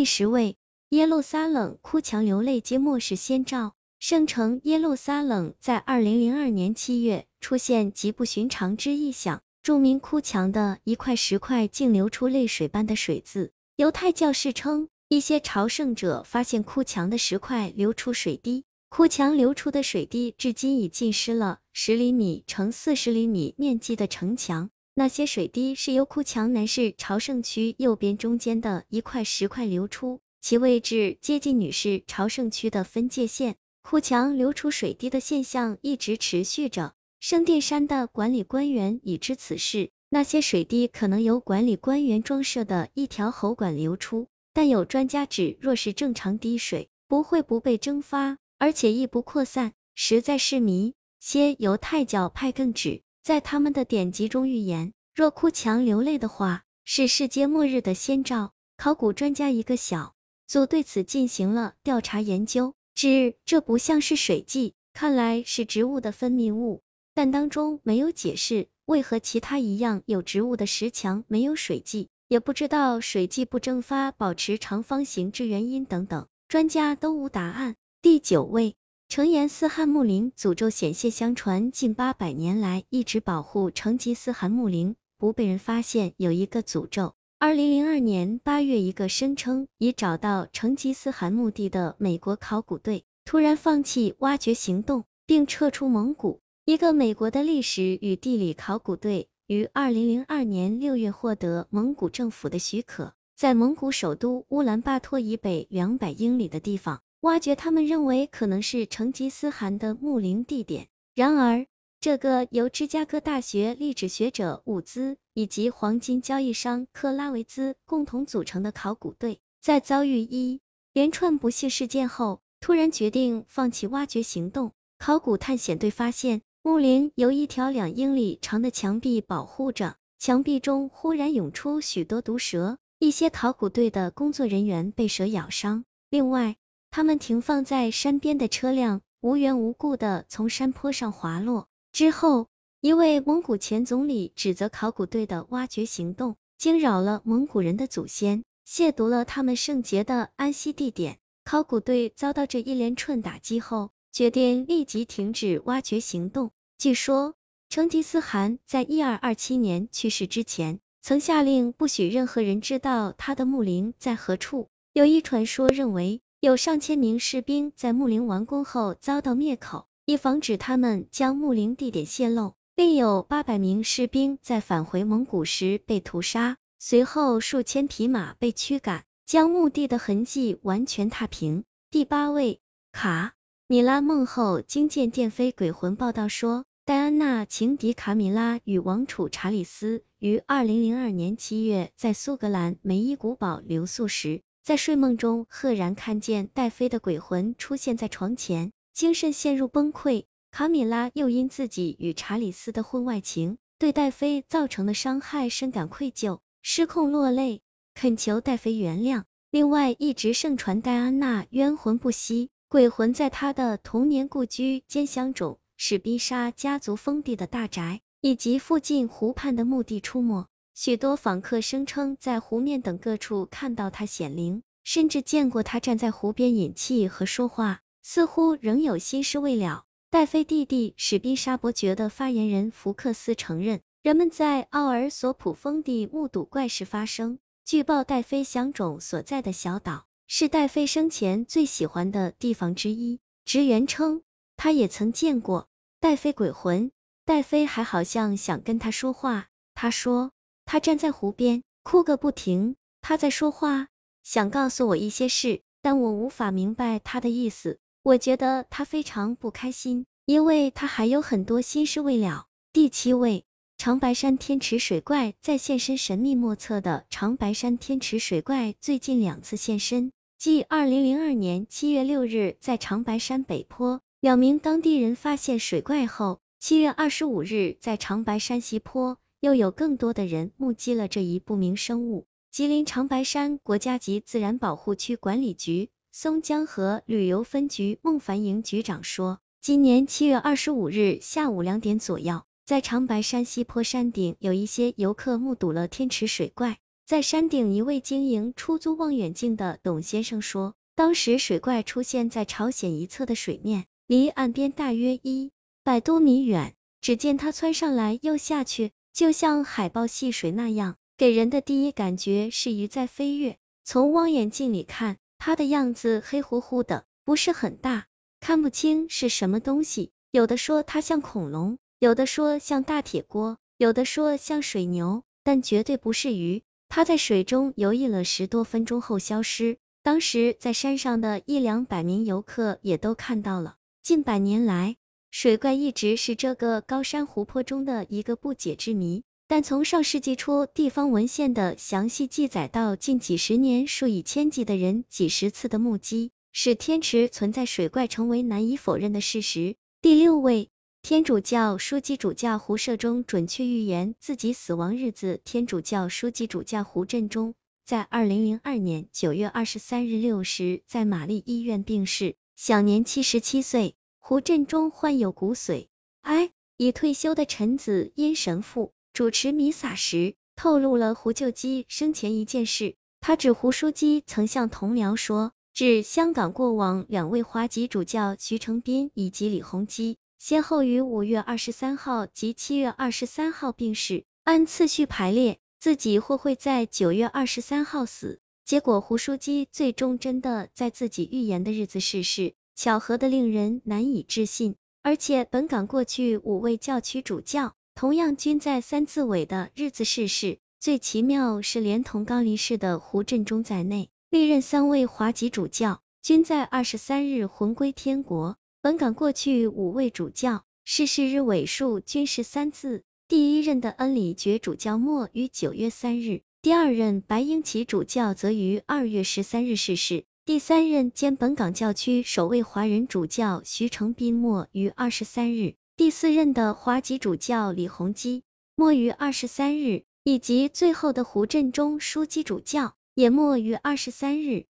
第十位，耶路撒冷哭墙流泪皆末世先兆。圣城耶路撒冷在二零零二年七月出现极不寻常之异象，著名哭墙的一块石块竟流出泪水般的水渍。犹太教士称，一些朝圣者发现哭墙的石块流出水滴，哭墙流出的水滴至今已浸湿了十厘米乘四十厘米面积的城墙。那些水滴是由哭墙南市朝圣区右边中间的一块石块流出，其位置接近女士朝圣区的分界线。哭墙流出水滴的现象一直持续着，圣殿山的管理官员已知此事。那些水滴可能由管理官员装设的一条喉管流出，但有专家指，若是正常滴水，不会不被蒸发，而且亦不扩散，实在是谜。些犹太教派更指，在他们的典籍中预言，若哭墙流泪的话，是世界末日的先兆。考古专家一个小组对此进行了调查研究。指这不像是水迹，看来是植物的分泌物，但当中没有解释为何其他一样有植物的石墙没有水迹，也不知道水迹不蒸发保持长方形之原因等等，专家都无答案。第九位，成吉思汗墓陵诅咒显现，相传近八百年来一直保护成吉思汗墓陵不被人发现，有一个诅咒。二零零二年八月，一个声称已找到成吉思汗墓地的美国考古队突然放弃挖掘行动，并撤出蒙古。一个美国的历史与地理考古队于二零零二年六月获得蒙古政府的许可，在蒙古首都乌兰巴托以北两百英里的地方挖掘他们认为可能是成吉思汗的墓陵地点。然而，这个由芝加哥大学历史学者伍兹以及黄金交易商克拉维兹共同组成的考古队，在遭遇一连串不幸事件后，突然决定放弃挖掘行动。考古探险队发现，墓陵由一条两英里长的墙壁保护着，墙壁中忽然涌出许多毒蛇，一些考古队的工作人员被蛇咬伤。另外，他们停放在山边的车辆无缘无故的从山坡上滑落。之后，一位蒙古前总理指责考古队的挖掘行动惊扰了蒙古人的祖先，亵渎了他们圣洁的安息地点。考古队遭到这一连串打击后，决定立即停止挖掘行动。据说，成吉思汗在一二二七年去世之前，曾下令不许任何人知道他的墓陵在何处。有一传说认为，有上千名士兵在墓陵完工后遭到灭口。以防止他们将墓陵地点泄露，另有八百名士兵在返回蒙古时被屠杀，随后数千匹马被驱赶，将墓地的痕迹完全踏平。第八位，卡米拉梦后惊见电飞鬼魂报道说，戴安娜情敌卡米拉与王储查理斯于二零零二年七月在苏格兰梅伊古堡留宿时，在睡梦中赫然看见戴妃的鬼魂出现在床前。精神陷入崩溃，卡米拉又因自己与查理斯的婚外情对戴妃造成的伤害深感愧疚，失控落泪，恳求戴妃原谅。另外，一直盛传戴安娜冤魂不息，鬼魂在她的童年故居兼香种史宾莎家族封地的大宅，以及附近湖畔的墓地出没。许多访客声称在湖面等各处看到他显灵，甚至见过他站在湖边饮气和说话。似乎仍有心事未了。戴妃弟弟史宾沙伯爵的发言人福克斯承认，人们在奥尔索普峰地目睹怪事发生。据报，戴妃祥种所在的小岛是戴妃生前最喜欢的地方之一。职员称，他也曾见过戴妃鬼魂。戴妃还好像想跟他说话。他说，他站在湖边哭个不停。他在说话，想告诉我一些事，但我无法明白他的意思。我觉得他非常不开心，因为他还有很多心事未了。第七位，长白山天池水怪再现身，神秘莫测的长白山天池水怪最近两次现身，继二零零二年七月六日在长白山北坡两名当地人发现水怪后，七月二十五日在长白山西坡又有更多的人目击了这一不明生物。吉林长白山国家级自然保护区管理局。松江河旅游分局孟凡营局长说，今年七月二十五日下午两点左右，在长白山西坡山顶，有一些游客目睹了天池水怪在山顶一位经营出租望远镜的董先生说，当时水怪出现在朝鲜一侧的水面，离岸边大约一百多米远。只见它窜上来又下去，就像海豹戏水那样，给人的第一感觉是鱼在飞跃。从望远镜里看，它的样子黑乎乎的，不是很大，看不清是什么东西。有的说它像恐龙，有的说像大铁锅，有的说像水牛，但绝对不是鱼。它在水中游弋了十多分钟后消失，当时在山上的一两百名游客也都看到了。近百年来，水怪一直是这个高山湖泊中的一个不解之谜，但从上世纪初地方文献的详细记载到近几十年数以千计的人几十次的目击，使天池存在水怪成为难以否认的事实。第六位，天主教书记主教胡摄中准确预言自己死亡日子。天主教书记主教胡振中在二零零二年九月二十三日六时在玛丽医院病逝，享年七十七岁。胡振中患有骨髓癌，已退休的陈子殷神父主持弥撒时，透露了胡救基生前一件事。他指胡书记曾向同僚说，指香港过往两位华籍主教徐成斌以及李洪基，先后于五月二十三号及七月二十三号病逝，按次序排列，自己或会在九月二十三号死。结果胡书记最终真的在自己预言的日子逝世。巧合的令人难以置信，而且本港过去五位教区主教同样均在三字尾的日子逝世。最奇妙是，连同刚离世的胡振中在内，历任三位华籍主教均在二十三日魂归天国。本港过去五位主教逝世日尾数均是三字，第一任的恩里觉主教末于九月三日，第二任白英奇主教则于二月十三日逝世。第三任兼本港教区首位华人主教徐成斌末于二十三日，第四任的华籍主教李洪基末于二十三日，以及最后的胡振中枢机主教也末于二十三日。